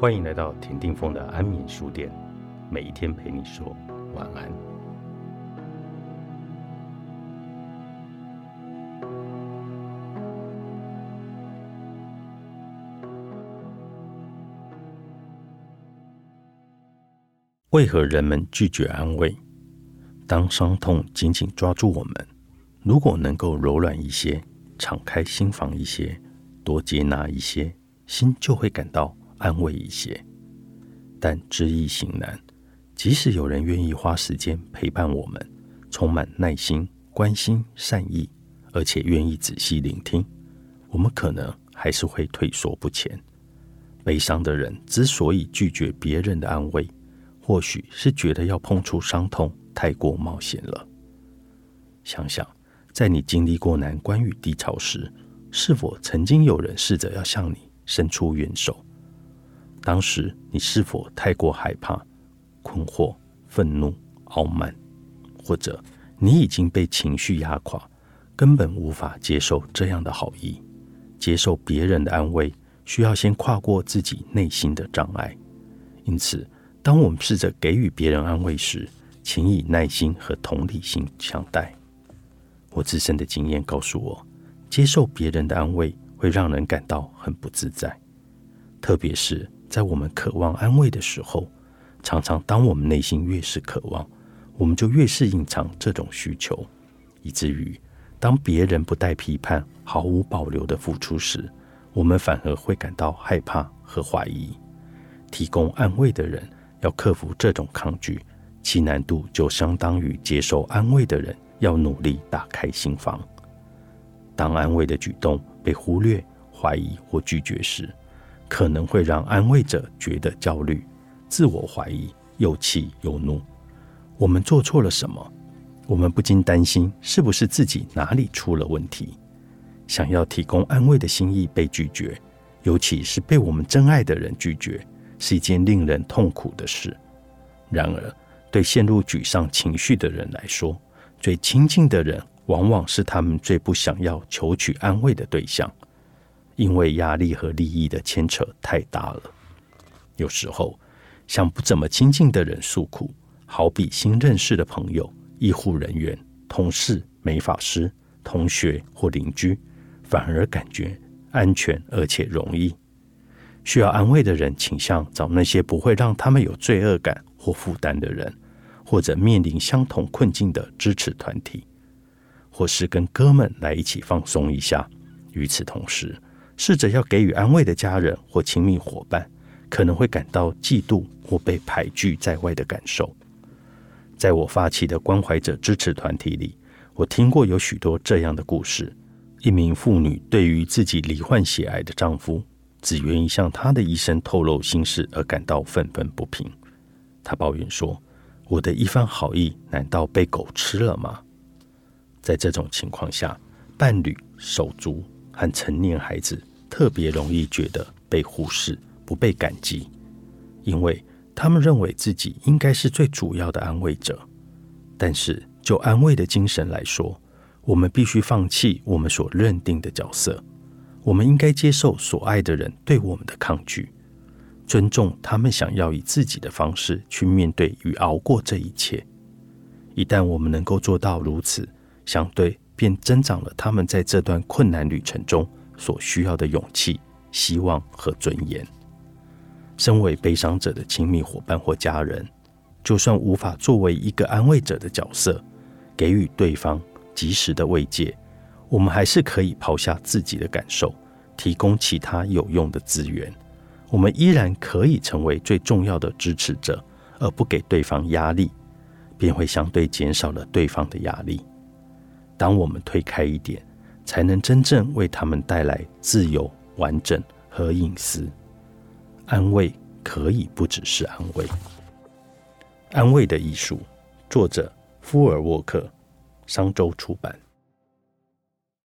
欢迎来到田定峰的安眠书店，每一天陪你说晚安。为何人们拒绝安慰？当伤痛紧紧抓住我们，如果能够柔软一些，敞开心房一些，多接纳一些，心就会感到。安慰一些，但知易行难。即使有人愿意花时间陪伴我们，充满耐心、关心、善意，而且愿意仔细聆听，我们可能还是会退缩不前。悲伤的人之所以拒绝别人的安慰，或许是觉得要碰触伤痛太过冒险了。想想，在你经历过难关与低潮时，是否曾经有人试着要向你伸出援手？当时你是否太过害怕、困惑、愤怒、傲慢，或者你已经被情绪压垮，根本无法接受这样的好意？接受别人的安慰，需要先跨过自己内心的障碍。因此，当我们试着给予别人安慰时，请以耐心和同理心相待。我自身的经验告诉我，接受别人的安慰会让人感到很不自在，特别是。在我们渴望安慰的时候，常常当我们内心越是渴望，我们就越是隐藏这种需求，以至于当别人不带批判、毫无保留的付出时，我们反而会感到害怕和怀疑。提供安慰的人要克服这种抗拒，其难度就相当于接受安慰的人要努力打开心房。当安慰的举动被忽略、怀疑或拒绝时，可能会让安慰者觉得焦虑、自我怀疑、又气又怒。我们做错了什么？我们不禁担心，是不是自己哪里出了问题？想要提供安慰的心意被拒绝，尤其是被我们真爱的人拒绝，是一件令人痛苦的事。然而，对陷入沮丧情绪的人来说，最亲近的人往往是他们最不想要求取安慰的对象。因为压力和利益的牵扯太大了，有时候向不怎么亲近的人诉苦，好比新认识的朋友、医护人员、同事、美发师、同学或邻居，反而感觉安全而且容易。需要安慰的人倾向找那些不会让他们有罪恶感或负担的人，或者面临相同困境的支持团体，或是跟哥们来一起放松一下。与此同时，试着要给予安慰的家人或亲密伙伴，可能会感到嫉妒或被排拒在外的感受。在我发起的关怀者支持团体里，我听过有许多这样的故事：一名妇女对于自己罹患血癌的丈夫只愿意向她的医生透露心事而感到愤愤不平。她抱怨说：“我的一番好意难道被狗吃了吗？”在这种情况下，伴侣、手足和成年孩子。特别容易觉得被忽视、不被感激，因为他们认为自己应该是最主要的安慰者。但是，就安慰的精神来说，我们必须放弃我们所认定的角色。我们应该接受所爱的人对我们的抗拒，尊重他们想要以自己的方式去面对与熬过这一切。一旦我们能够做到如此，相对便增长了他们在这段困难旅程中。所需要的勇气、希望和尊严。身为悲伤者的亲密伙伴或家人，就算无法作为一个安慰者的角色，给予对方及时的慰藉，我们还是可以抛下自己的感受，提供其他有用的资源。我们依然可以成为最重要的支持者，而不给对方压力，便会相对减少了对方的压力。当我们推开一点。才能真正为他们带来自由、完整和隐私。安慰可以不只是安慰。安慰的艺术，作者：夫尔沃克，商周出版。